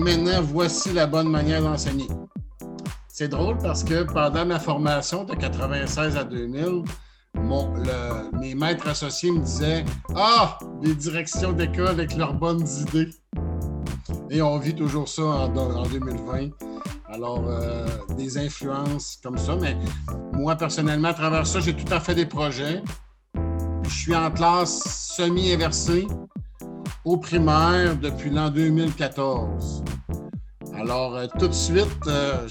Maintenant, voici la bonne manière d'enseigner. C'est drôle parce que pendant ma formation de 96 à 2000, mes maîtres associés me disaient Ah, les directions d'école avec leurs bonnes idées. Et on vit toujours ça en, 2020. Alors, euh, des influences comme ça. Mais moi, personnellement, à travers ça, j'ai tout à fait des projets. Je suis en classe semi-inversée au primaire depuis l'an 2014. Alors, euh, tout de suite, euh,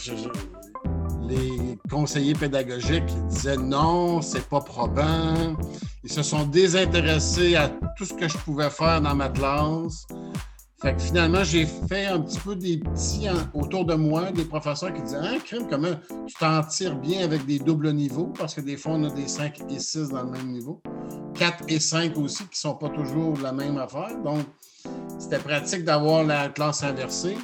les conseillers pédagogiques disaient non, c'est pas probant. Ils se sont désintéressés à tout ce que je pouvais faire dans ma classe. Fait que finalement, j'ai fait un petit peu des petits autour de moi, des professeurs qui disaient Ah, crime, comment tu t'en tires bien avec des doubles niveaux, parce que des fois, on a des 5 et 6 dans le même niveau. 4 et 5 aussi, qui ne sont pas toujours la même affaire. Donc, c'était pratique d'avoir la classe inversée.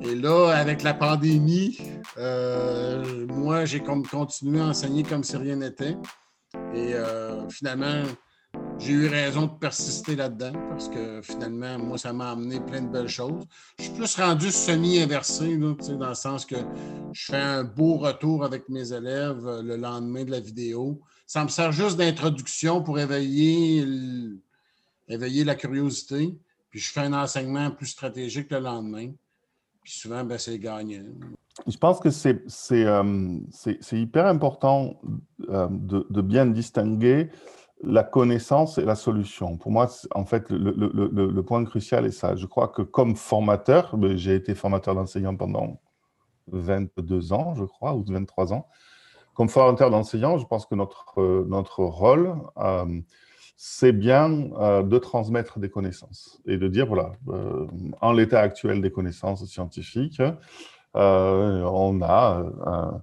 Et là, avec la pandémie, euh, moi, j'ai continué à enseigner comme si rien n'était. Et euh, finalement, j'ai eu raison de persister là-dedans parce que finalement, moi, ça m'a amené plein de belles choses. Je suis plus rendu semi-inversé, dans le sens que je fais un beau retour avec mes élèves euh, le lendemain de la vidéo. Ça me sert juste d'introduction pour éveiller, éveiller la curiosité. Puis je fais un enseignement plus stratégique le lendemain. Souvent, ben, c'est gagnant. Je pense que c'est euh, hyper important euh, de, bien distinguer la connaissance et la solution. Pour moi, en fait, le, point crucial est ça. Je crois que comme formateur, ben, j'ai été formateur d'enseignant pendant 22 ans, je crois, ou 23 ans. Comme formateur d'enseignant, je pense que notre, notre rôle, euh, c'est bien euh, de transmettre des connaissances et de dire, voilà, euh, en l'état actuel des connaissances scientifiques, on a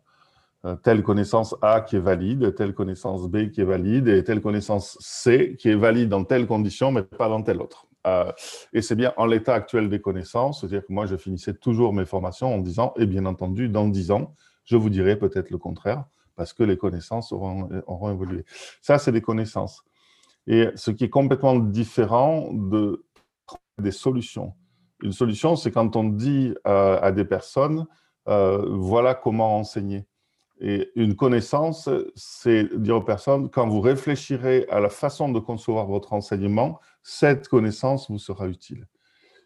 euh, telle connaissance A qui est valide, telle connaissance B qui est valide, et telle connaissance C qui est valide dans telle condition, mais pas dans telle autre. Euh, et c'est bien en l'état actuel des connaissances, c'est-à-dire que moi, je finissais toujours mes formations en disant, et bien entendu, dans dix ans, je vous dirai peut-être le contraire, parce que les connaissances auront évolué. Ça, c'est des connaissances. Et ce qui est complètement différent de, des solutions. Une solution, c'est quand on dit euh, à des personnes, voilà comment enseigner. Et une connaissance, c'est dire aux personnes, quand vous réfléchirez à la façon de concevoir votre enseignement, cette connaissance vous sera utile.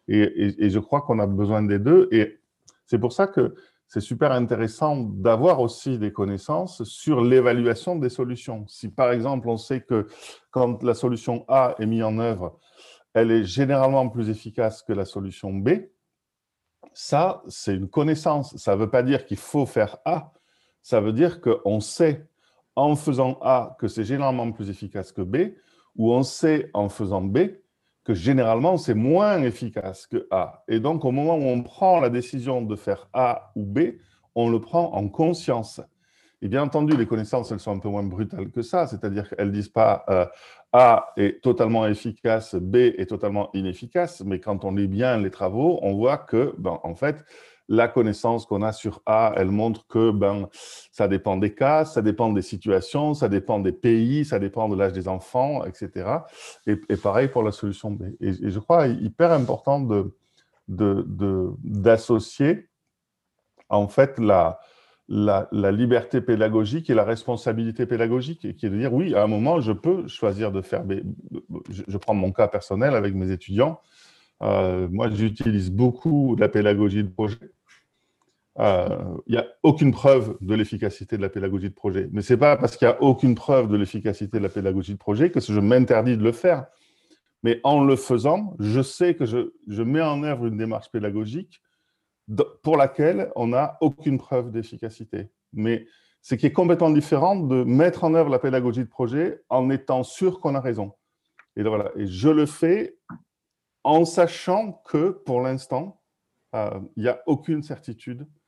Et, je crois qu'on a besoin des deux. Et c'est pour ça que c'est super intéressant d'avoir aussi des connaissances sur l'évaluation des solutions. Si par exemple, on sait que quand la solution A est mise en œuvre, elle est généralement plus efficace que la solution B, ça, c'est une connaissance. Ça ne veut pas dire qu'il faut faire A, ça veut dire qu'on sait en faisant A que c'est généralement plus efficace que B, ou on sait en faisant B généralement c'est moins efficace que A. Et donc au moment où on prend la décision de faire A ou B, on le prend en conscience. Et bien entendu, les connaissances, elles sont un peu moins brutales que ça, c'est-à-dire qu'elles ne disent pas euh, A est totalement efficace, B est totalement inefficace, mais quand on lit bien les travaux, on voit que, ben, en fait, la connaissance qu'on a sur A, elle montre que ben, ça dépend des cas, ça dépend des situations, ça dépend des pays, ça dépend de l'âge des enfants, etc. Et, pareil pour la solution B. Et, je crois hyper important d'associer de, en fait la, la, liberté pédagogique et la responsabilité pédagogique, qui est de dire oui, à un moment, je peux choisir de faire. B. Je, prends mon cas personnel avec mes étudiants. Euh, moi, j'utilise beaucoup la pédagogie de projet euh, il n'y a aucune preuve de l'efficacité de la pédagogie de projet. Mais ce n'est pas parce qu'il n'y a aucune preuve de l'efficacité de la pédagogie de projet que je m'interdis de le faire. Mais en le faisant, je sais que je, je mets en œuvre une démarche pédagogique pour laquelle on n'a aucune preuve d'efficacité. Mais ce qui est complètement différent de mettre en œuvre la pédagogie de projet en étant sûr qu'on a raison. Et, voilà. et je le fais en sachant que pour l'instant, euh, il n'y a aucune certitude euh,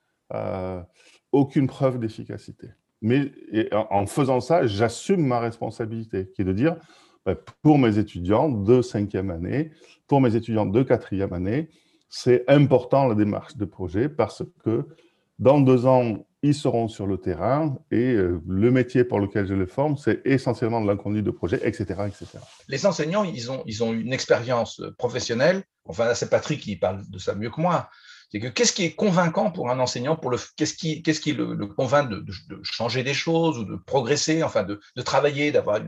aucune preuve d'efficacité. Mais en faisant ça, j'assume ma responsabilité, qui est de dire, ben, pour mes étudiants de cinquième année, pour mes étudiants de quatrième année, c'est important la démarche de projet parce que dans deux ans, ils seront sur le terrain et euh, le métier pour lequel je les forme, c'est essentiellement de l'inconduite de projet, etc., etc. Les enseignants, ils ont, ils ont une expérience professionnelle. Enfin, c'est Patrick qui parle de ça mieux que moi. C'est que qu'est-ce qui est convaincant pour un enseignant pour le qu'est-ce qui qu'est-ce qui le, convainc de, changer des choses ou de progresser, enfin de, travailler, d'avoir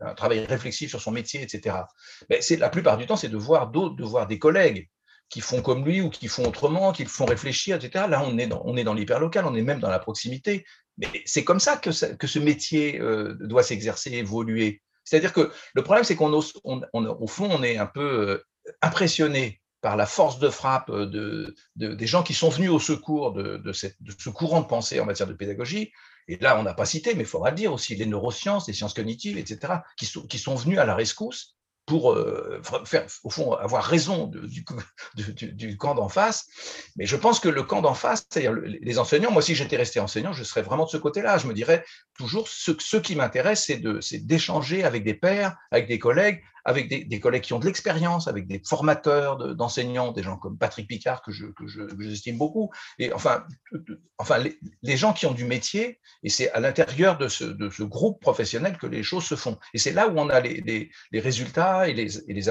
un travail réflexif sur son métier, etc. Mais c'est la plupart du temps, c'est de voir d'autres, de voir des collègues qui font comme lui ou qui font autrement, qui le font réfléchir, etc. Là, on est dans, on est dans l'hyperlocal, on est même dans la proximité. Mais c'est comme ça que, que ce métier euh, doit s'exercer, évoluer. C'est-à-dire que le problème, c'est qu'on au fond, on est un peu euh, impressionné par la force de frappe euh, de, des gens qui sont venus au secours de, ce courant de pensée en matière de pédagogie. Et là, on n'a pas cité, mais il faudra le dire aussi, les neurosciences, les sciences cognitives, etc., qui sont, venus à la rescousse pour euh, faire, au fond, avoir raison du, du, camp d'en face. Mais je pense que le camp d'en face, c'est-à-dire les enseignants, moi, si j'étais resté enseignant, je serais vraiment de ce côté-là. Je me dirais toujours, ce, ce qui m'intéresse, c'est d'échanger avec des pairs, avec des collègues, avec des, collègues qui ont de l'expérience, avec des formateurs d'enseignants, des gens comme Patrick Picard, que je, que j'estime beaucoup, et enfin, enfin les, gens qui ont du métier, et c'est à l'intérieur de ce, de groupe professionnel que les choses se font. Et c'est là où on a les, résultats et les,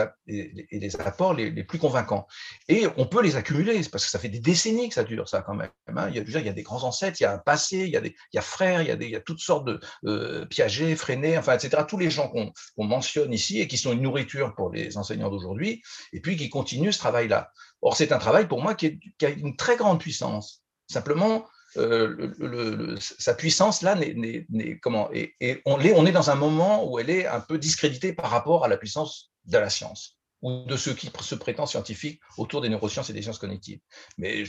apports les, plus convaincants. Et on peut les accumuler, parce que ça fait des décennies que ça dure, ça quand même. Hein. Il, y a, déjà, il y a des grands ancêtres, il y a un passé, il y a, des, frères, il y a, des, il y a toutes sortes de euh, Piaget, Freinet, enfin, etc. Tous les gens qu'on mentionne ici et qui sont nourriture pour les enseignants d'aujourd'hui, et puis qui continue ce travail-là. Or, c'est un travail pour moi qui, a une très grande puissance. Simplement, euh, sa puissance là, n'est, comment et, on est dans un moment où elle est un peu discréditée par rapport à la puissance de la science ou de ceux qui se prétendent scientifiques autour des neurosciences et des sciences cognitives. Mais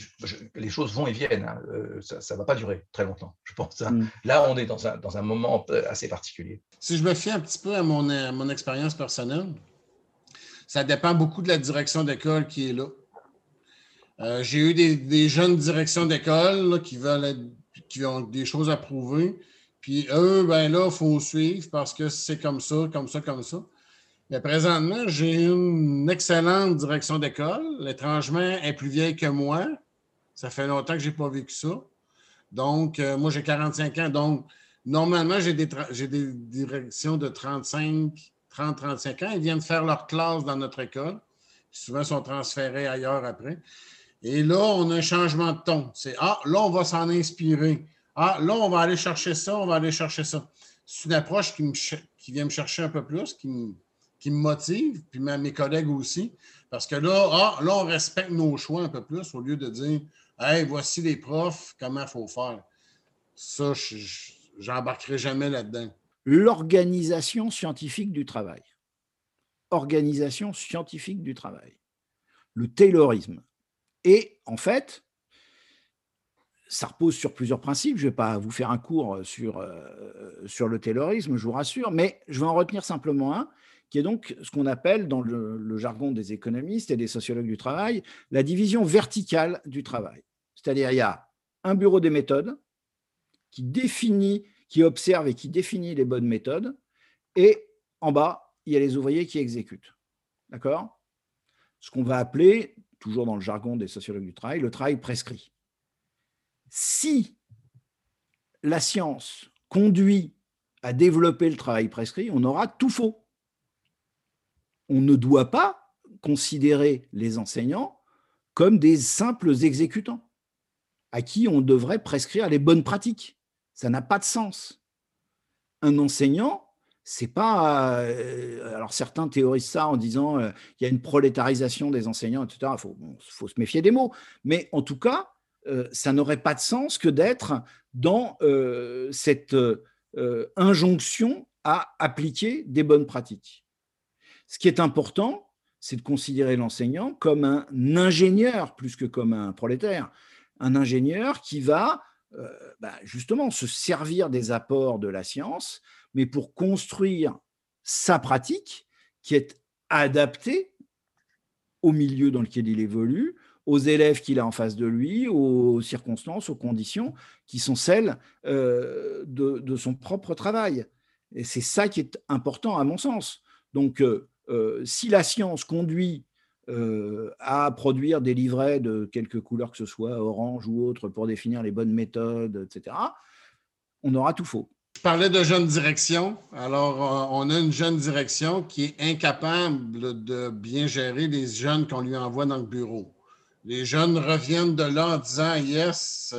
les choses vont et viennent, hein. euh, ça ne va pas durer très longtemps, je pense. Hein. Mm. Là, on est dans un, dans un, moment assez particulier. Si je me fie un petit peu à mon, mon expérience personnelle, ça dépend beaucoup de la direction d'école qui est là. Euh, j'ai eu des, des, jeunes directions d'école qui veulent qui ont des choses à prouver. Puis eux, ben là, il faut suivre parce que c'est comme ça, comme ça, comme ça. Mais présentement, j'ai une excellente direction d'école. L'étrangement est plus vieille que moi. Ça fait longtemps que je n'ai pas vécu ça. Donc, euh, moi, j'ai 45 ans. Donc, normalement, j'ai des, des, directions de 35, 30, 35 ans. Ils viennent faire leur classe dans notre école. Souvent, sont transférés ailleurs après. Et là, on a un changement de ton. C'est Ah, là, on va s'en inspirer. Ah, là, on va aller chercher ça, on va aller chercher ça. C'est une approche qui, me, qui vient me chercher un peu plus, qui me, qui me motive, puis mes collègues aussi. Parce que là, ah, là, on respecte nos choix un peu plus au lieu de dire Hey, voici les profs, comment il faut faire. Ça, j'embarquerai jamais là-dedans. L'organisation scientifique du travail. Organisation scientifique du travail. Le taylorisme. Et en fait, ça repose sur plusieurs principes. Je ne vais pas vous faire un cours sur, euh, sur le taylorisme, je vous rassure, mais je vais en retenir simplement un qui est donc ce qu'on appelle dans le, jargon des économistes et des sociologues du travail la division verticale du travail. C'est-à-dire il y a un bureau des méthodes qui définit, qui observe et qui définit les bonnes méthodes, et en bas, il y a les ouvriers qui exécutent. D'accord? Ce qu'on va appeler, toujours dans le jargon des sociologues du travail, le travail prescrit. Si la science conduit à développer le travail prescrit, on aura tout faux on ne doit pas considérer les enseignants comme des simples exécutants à qui on devrait prescrire les bonnes pratiques. Ça n'a pas de sens. Un enseignant, c'est pas. Euh, alors certains théorisent ça en disant qu'il euh, il y a une prolétarisation des enseignants, etc. Il faut, se méfier des mots. Mais en tout cas, euh, ça n'aurait pas de sens que d'être dans cette injonction à appliquer des bonnes pratiques. Ce qui est important, c'est de considérer l'enseignant comme un ingénieur plus que comme un prolétaire. Un ingénieur qui va euh, bah, justement se servir des apports de la science, mais pour construire sa pratique qui est adaptée au milieu dans lequel il évolue, aux élèves qu'il a en face de lui, aux circonstances, aux conditions qui sont celles euh, de, son propre travail. Et c'est ça qui est important à mon sens. Donc, euh, euh, si la science conduit à produire des livrets de quelque couleur que ce soit, orange ou autre, pour définir les bonnes méthodes, etc., on aura tout faux. Je parlais de jeune direction. Alors, on a une jeune direction qui est incapable de bien gérer les jeunes qu'on lui envoie dans le bureau. Les jeunes reviennent de là en disant Yes,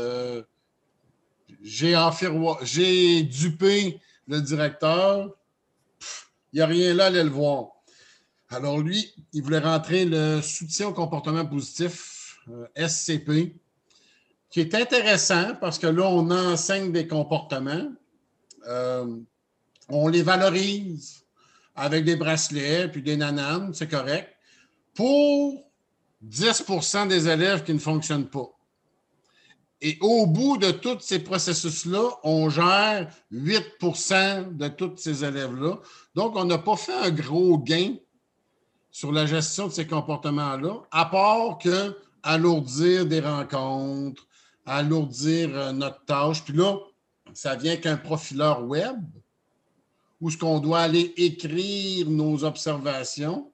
j'ai dupé le directeur, il n'y a rien là, allez le voir. Alors lui, il voulait rentrer le soutien au comportement positif, euh, SCP, qui est intéressant parce que là, on enseigne des comportements, euh, on les valorise avec des bracelets puis des nananes, c'est correct, pour 10% des élèves qui ne fonctionnent pas. Et au bout de tous ces processus-là, on gère 8% de tous ces élèves-là. Donc, on n'a pas fait un gros gain sur la gestion de ces comportements-là, à part que alourdir des rencontres, alourdir euh, notre tâche. Puis là, ça vient qu'un profileur web où ce qu'on doit aller écrire nos observations,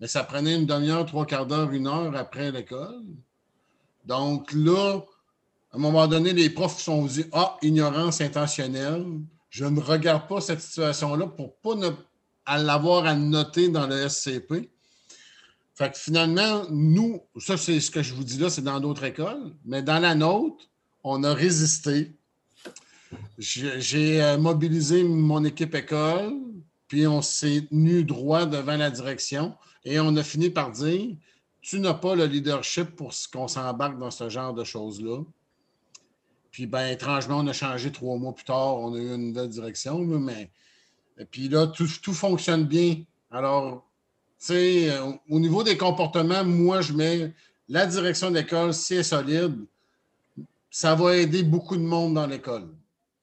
mais ça prenait une demi-heure, trois quarts d'heure, une heure après l'école. Donc là, à un moment donné, les profs sont dit Ah, ignorance intentionnelle. Je ne regarde pas cette situation-là pour pas l'avoir à noter dans le SCP. Fait que finalement, nous, ça, c'est ce que je vous dis là, c'est dans d'autres écoles, mais dans la nôtre, on a résisté. J'ai euh, mobilisé mon équipe école, puis on s'est tenu droit devant la direction et on a fini par dire Tu n'as pas le leadership pour qu'on s'embarque dans ce genre de choses-là. Puis, ben, étrangement, on a changé trois mois plus tard. On a eu une nouvelle direction. Mais, et puis là, tout, fonctionne bien. Alors, tu sais, euh, au niveau des comportements, moi, je mets la direction d'école, si elle est solide, ça va aider beaucoup de monde dans l'école.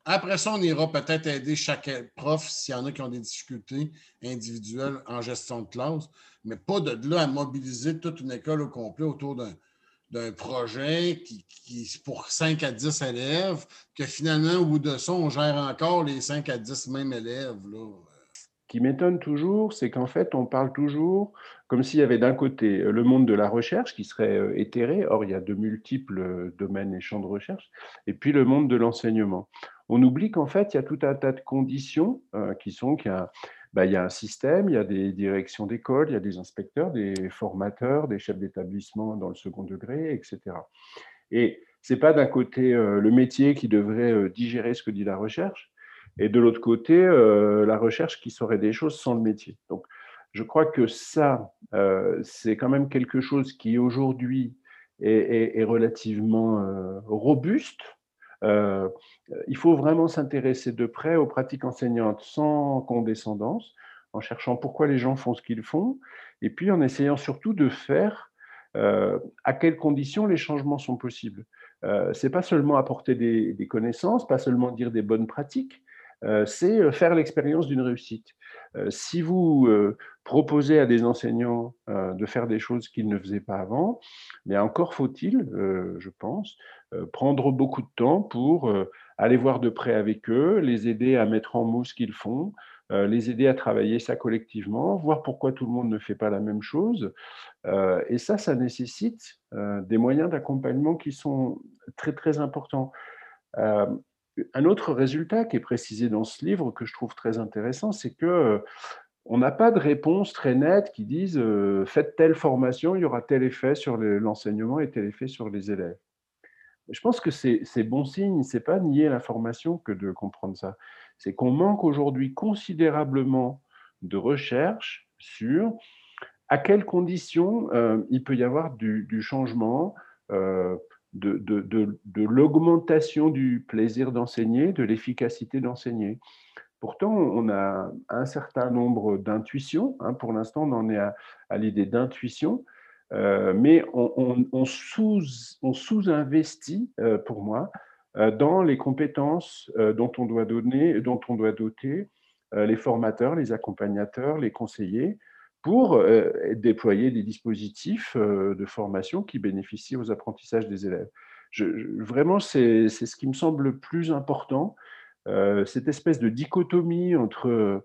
Après ça, on ira peut-être aider chaque prof s'il y en a qui ont des difficultés individuelles en gestion de classe, mais pas de là à mobiliser toute une école au complet autour d'un d'un projet qui, est pour 5 à 10 élèves, que finalement, au bout de ça, on gère encore les 5 à 10 mêmes élèves. Ce qui m'étonne toujours, c'est qu'en fait, on parle toujours comme s'il y avait d'un côté le monde de la recherche qui serait euh, éthéré, or il y a de multiples euh, domaines et champs de recherche, et puis le monde de l'enseignement. On oublie qu'en fait, il y a tout un tas de conditions euh, qui sont qu'il y a bah, il y a un système, il y a des directions d'école, il y a des inspecteurs, des formateurs, des chefs d'établissement dans le second degré, etc. Et ce n'est pas d'un côté euh, le métier qui devrait euh, digérer ce que dit la recherche, et de l'autre côté, euh, la recherche qui saurait des choses sans le métier. Donc, je crois que ça, c'est quand même quelque chose qui aujourd'hui est, relativement robuste, euh, il faut vraiment s'intéresser de près aux pratiques enseignantes sans condescendance, en cherchant pourquoi les gens font ce qu'ils font, et puis en essayant surtout de faire euh, à quelles conditions les changements sont possibles. Euh, c'est pas seulement apporter des, connaissances, pas seulement dire des bonnes pratiques, c'est faire l'expérience d'une réussite. si vous proposez à des enseignants de faire des choses qu'ils ne faisaient pas avant, mais encore faut-il, je pense, prendre beaucoup de temps pour aller voir de près avec eux, les aider à mettre en mots ce qu'ils font, les aider à travailler ça collectivement, voir pourquoi tout le monde ne fait pas la même chose. et ça, ça nécessite des moyens d'accompagnement qui sont très, très importants. Un autre résultat qui est précisé dans ce livre que je trouve très intéressant, c'est que on n'a pas de réponse très nette qui dise faites telle formation, il y aura tel effet sur l'enseignement et tel effet sur les élèves. Je pense que c'est bon signe, c'est pas nier la formation que de comprendre ça. C'est qu'on manque aujourd'hui considérablement de recherche sur à quelles conditions euh, il peut y avoir du, changement, euh, de, de l'augmentation du plaisir d'enseigner, de l'efficacité d'enseigner. Pourtant, on a un certain nombre d'intuitions. Hein. pour l'instant, on en est à l'idée d'intuition. Euh, mais on, sous-investit, euh, pour moi, euh, dans les compétences dont on doit donner, dont on doit doter les formateurs, les accompagnateurs, les conseillers, pour déployer des dispositifs de formation qui bénéficient aux apprentissages des élèves. vraiment, c'est ce qui me semble le plus important, cette espèce de dichotomie entre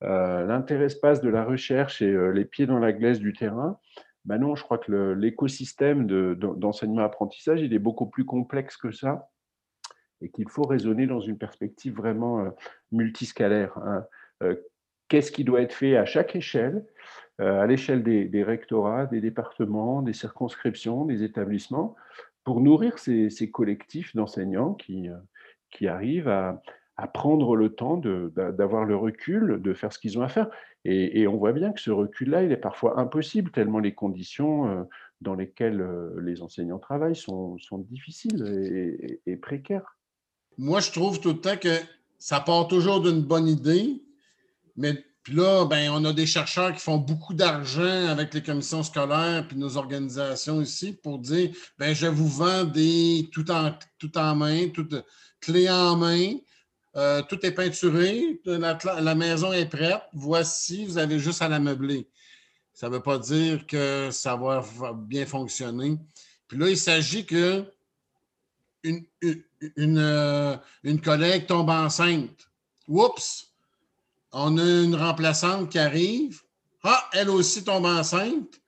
l'intérêt-espace de la recherche et les pieds dans la glace du terrain Ben non, je crois que l'écosystème d'enseignement-apprentissage, il est beaucoup plus complexe que ça et qu'il faut raisonner dans une perspective vraiment euh, multiscalaire. Hein. Euh, qu'est-ce qui doit être fait à chaque échelle, euh, à l'échelle des, rectorats, des départements, des circonscriptions, des établissements, pour nourrir ces, collectifs d'enseignants qui, qui arrivent à, prendre le temps d'avoir le recul, de faire ce qu'ils ont à faire. Et, on voit bien que ce recul-là, il est parfois impossible, tellement les conditions dans lesquelles les enseignants travaillent sont, sont difficiles et précaires moi, je trouve tout le temps que ça part toujours d'une bonne idée, mais puis là, ben, on a des chercheurs qui font beaucoup d'argent avec les commissions scolaires puis nos organisations ici pour dire ben, je vous vends des tout en, tout en main, tout clé en main, euh, tout est peinturé, la, maison est prête, voici, vous avez juste à la meubler. Ça ne veut pas dire que ça va bien fonctionner. Puis là, il s'agit que une, euh, une, collègue tombe enceinte. Oups! On a une remplaçante qui arrive. Ah, elle aussi tombe enceinte.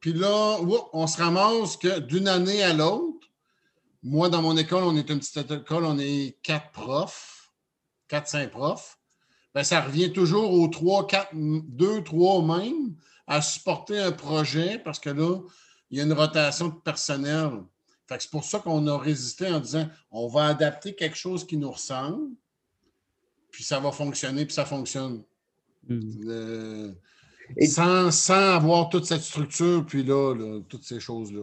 Puis là, on se ramasse que d'une année à l'autre, moi, dans mon école, on est une petite école, on est quatre profs, quatre, cinq profs. Bien, ça revient toujours aux trois, quatre, deux, trois même à supporter un projet parce que là, il y a une rotation de personnel c'est pour ça qu'on a résisté en disant on va adapter quelque chose qui nous ressemble, puis ça va fonctionner, puis ça fonctionne. Hmm. sans, avoir toute cette structure, puis là, toutes ces choses-là.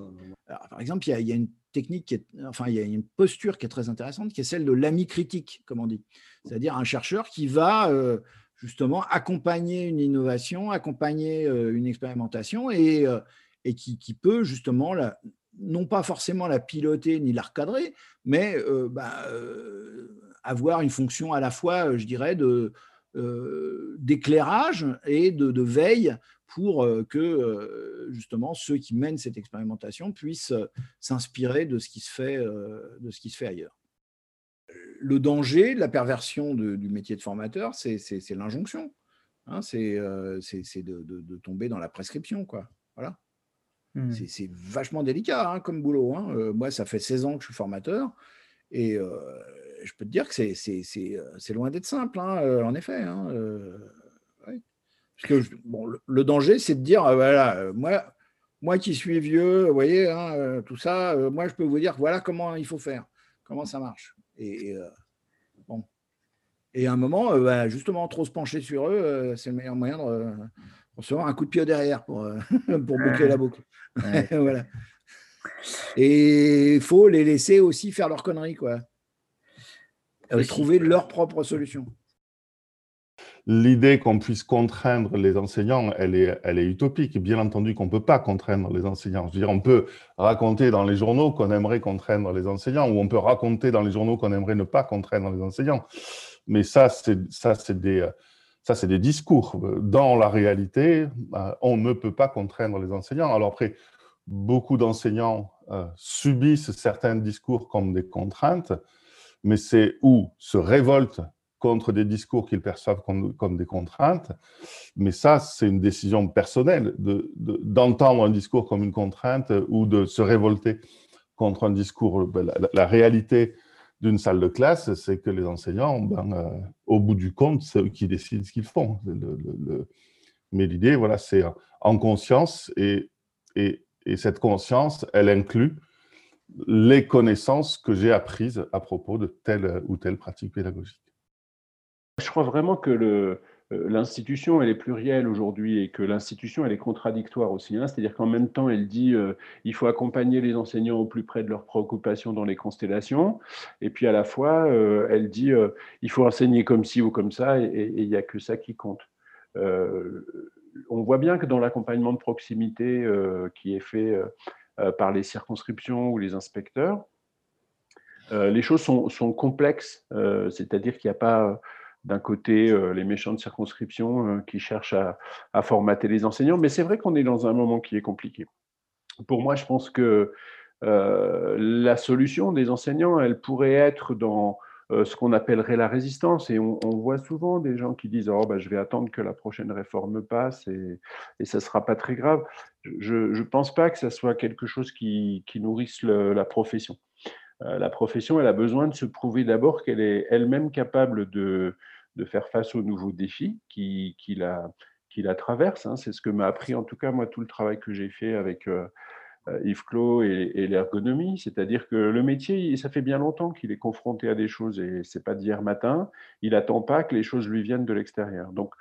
Par exemple, il y, a, une technique, qui est, enfin, il y a une posture qui est très intéressante, qui est celle de l'ami critique, comme on dit. C'est-à-dire un chercheur qui va euh, justement accompagner une innovation, accompagner euh, une expérimentation et, euh, et qui, qui, peut justement la, non pas forcément la piloter ni la recadrer, mais euh, bah, euh, avoir une fonction à la fois, euh, je dirais, de, d'éclairage et de, veille pour que justement ceux qui mènent cette expérimentation puissent s'inspirer de ce qui se fait, de ce qui se fait ailleurs. Le danger, la perversion du métier de formateur, c'est, l'injonction. Hein, c'est, de, de, tomber dans la prescription, quoi. Voilà. Mmh. C'est vachement délicat hein, comme boulot. Hein. Euh, moi, ça fait 16 ans que je suis formateur et euh, je peux te dire que c'est euh, loin d'être simple, hein, en effet. Parce que bon, le, danger, c'est de dire voilà, moi, moi qui suis vieux, vous voyez, tout ça, moi, je peux vous dire voilà comment il faut faire, comment ça marche. Et, bon. Et à un moment, bah, justement, trop se pencher sur eux, c'est le meilleur moyen de recevoir un coup de pied derrière pour, pour boucler la boucle. voilà. Et il faut les laisser aussi faire leurs conneries, quoi. Et trouver leur propre solution. L'idée qu'on puisse contraindre les enseignants, elle est, elle est utopique. Bien entendu qu'on ne peut pas contraindre les enseignants. Je veux dire, on peut raconter dans les journaux qu'on aimerait contraindre les enseignants, ou on peut raconter dans les journaux qu'on aimerait ne pas contraindre les enseignants. Mais ça, c'est, ça, c'est des, ça, c'est des discours. Dans la réalité, euh, on ne peut pas contraindre les enseignants. Alors après, beaucoup d'enseignants euh, subissent certains discours comme des contraintes, mais c'est ou se révoltent contre des discours qu'ils perçoivent comme, des contraintes. Mais ça, c'est une décision personnelle d'entendre un discours comme une contrainte ou de se révolter contre un discours. Ben, la réalité d'une salle de classe, c'est que les enseignants, ben, euh, au bout du compte, c'est eux qui décident ce qu'ils font. Mais l'idée, voilà, c'est en conscience et, cette conscience, elle inclut les connaissances que j'ai apprises à propos de telle ou telle pratique pédagogique. Je crois vraiment que euh, l'institution, elle est plurielle aujourd'hui et que l'institution, elle est contradictoire aussi. Hein. C'est-à-dire qu'en même temps, elle dit euh, il faut accompagner les enseignants au plus près de leurs préoccupations dans les constellations, et puis à la fois, euh, elle dit il faut enseigner comme ci ou comme ça, et il n'y a que ça qui compte. on voit bien que dans l'accompagnement de proximité qui est fait par les circonscriptions ou les inspecteurs, les choses sont, complexes, c'est-à-dire qu'il n'y a pas d'un côté euh, les méchantes circonscriptions euh, qui cherchent à, formater les enseignants, mais c'est vrai qu'on est dans un moment qui est compliqué. Pour moi, je pense que euh, la solution des enseignants, elle pourrait être dans, euh, ce qu'on appellerait la résistance. Et on, voit souvent des gens qui disent Oh, bah, je vais attendre que la prochaine réforme passe et, et ça ne sera pas très grave. Je ne pense pas que ça soit quelque chose qui, nourrisse la profession. Euh, la profession, elle a besoin de se prouver d'abord qu'elle est elle-même capable de, de, faire face aux nouveaux défis qui, qui, la, qui la traversent. Hein. C'est ce que m'a appris, en tout cas, moi, tout le travail que j'ai fait avec. Euh, euh, Yves Clos et, l'ergonomie, c'est-à-dire que le métier, ça fait bien longtemps qu'il est confronté à des choses et c'est pas d'hier matin. Il attend pas que les choses lui viennent de l'extérieur. Donc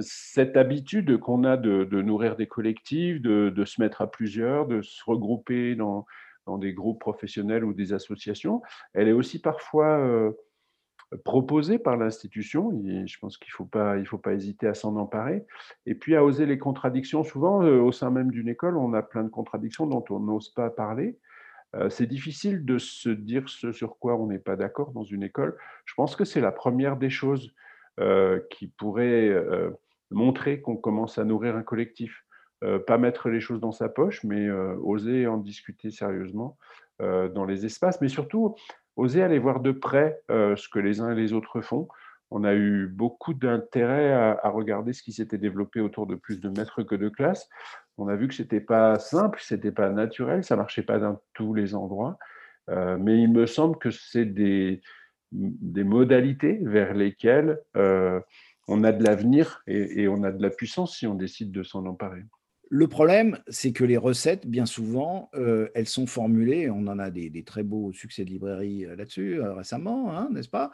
cette habitude qu'on a de, nourrir des collectifs, de, se mettre à plusieurs, de se regrouper dans, des groupes professionnels ou des associations, elle est aussi parfois euh, proposé par l'institution. Je pense qu'il ne faut, pas, faut pas hésiter à s'en emparer. Et puis à oser les contradictions. Souvent, euh, au sein même d'une école, on a plein de contradictions dont on n'ose pas parler. Euh, c'est difficile de se dire ce sur quoi on n'est pas d'accord dans une école. Je pense que c'est la première des choses euh, qui pourrait montrer qu'on commence à nourrir un collectif. pas mettre les choses dans sa poche, mais oser en discuter sérieusement dans les espaces. Mais surtout, oser aller voir de près euh, ce que les uns et les autres font. On a eu beaucoup d'intérêt à, regarder ce qui s'était développé autour de plus de maîtres que de classes. On a vu que ce n'était pas simple, ce n'était pas naturel, ça ne marchait pas dans tous les endroits. Euh, mais il me semble que c'est des, modalités vers lesquelles euh, on a de l'avenir et on a de la puissance si on décide de s'en emparer. Le problème, c'est que les recettes, bien souvent, euh, elles sont formulées, on en a des, très beaux succès de librairie euh, là-dessus euh, récemment, hein, n'est-ce pas,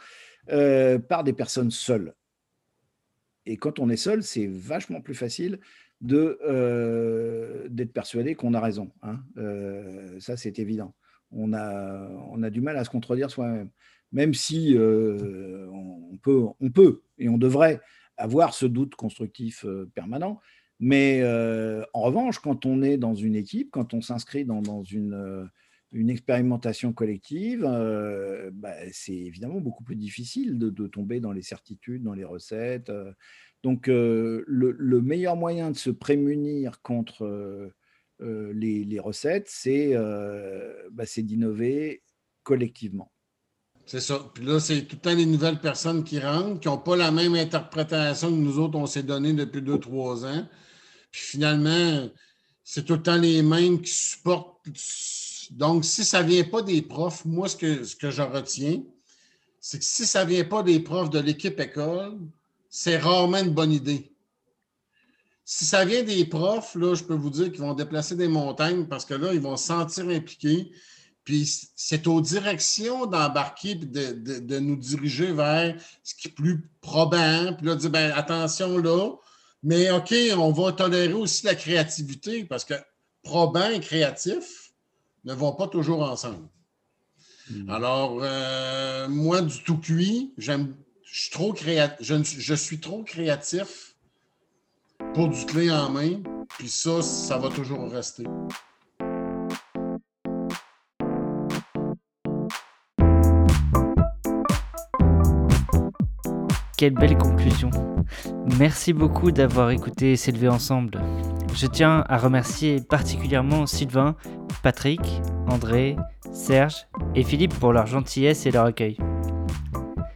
par des personnes seules. Et quand on est seul, c'est vachement plus facile d'être persuadé qu'on a raison. Hein. ça, c'est évident. On a, on a du mal à se contredire soi-même. Même si on, peut, on peut et on devrait avoir ce doute constructif permanent, mais euh, en revanche, quand on est dans une équipe, quand on s'inscrit dans, une, euh, une, expérimentation collective, euh, bah, c'est évidemment beaucoup plus difficile de, tomber dans les certitudes, dans les recettes. Donc, le, meilleur moyen de se prémunir contre les, recettes, bah, c'est d'innover collectivement. C'est ça. Puis là, c'est tout le temps des nouvelles personnes qui rentrent, qui n'ont pas la même interprétation que nous autres, on s'est donné depuis deux, trois ans. Puis finalement, c'est tout le temps les mêmes qui supportent. Donc, si ça ne vient pas des profs, moi, ce que, ce que je retiens, c'est que si ça ne vient pas des profs de l'équipe école, c'est rarement une bonne idée. Si ça vient des profs, là, je peux vous dire qu'ils vont déplacer des montagnes parce que là, ils vont se sentir impliqués. Puis c'est aux directions d'embarquer et de, nous diriger vers ce qui est plus probant. Puis là, dire ben, attention là, mais OK, on va tolérer aussi la créativité parce que probant et créatif ne vont pas toujours ensemble. Hmm. Alors, euh, moi, du tout cuit, j'aime, je, suis trop je, je suis trop créatif pour du clé en main, puis ça, ça va toujours rester. Quelle belle conclusion. Merci beaucoup d'avoir écouté S'élever ensemble. Je tiens à remercier particulièrement Sylvain, Patrick, André, Serge et Philippe pour leur gentillesse et leur accueil.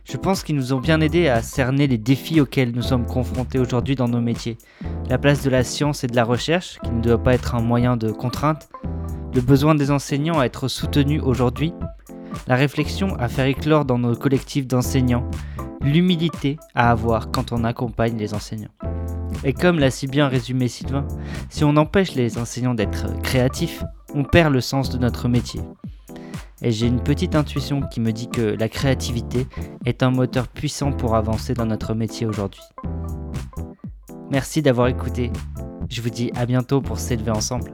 Je pense qu'ils nous ont bien aidés à cerner les défis auxquels nous sommes confrontés aujourd'hui dans nos métiers. La place de la science et de la recherche, qui ne doit pas être un moyen de contrainte, le besoin des enseignants à être soutenus aujourd'hui, la réflexion à faire éclore dans nos collectifs d'enseignants, l'humilité à avoir quand on accompagne les enseignants. Et comme l'a si bien résumé Sylvain, si on empêche les enseignants d'être créatifs, on perd le sens de notre métier. Et j'ai une petite intuition qui me dit que la créativité est un moteur puissant pour avancer dans notre métier aujourd'hui. Merci d'avoir écouté. Je vous dis à bientôt pour s'élever ensemble.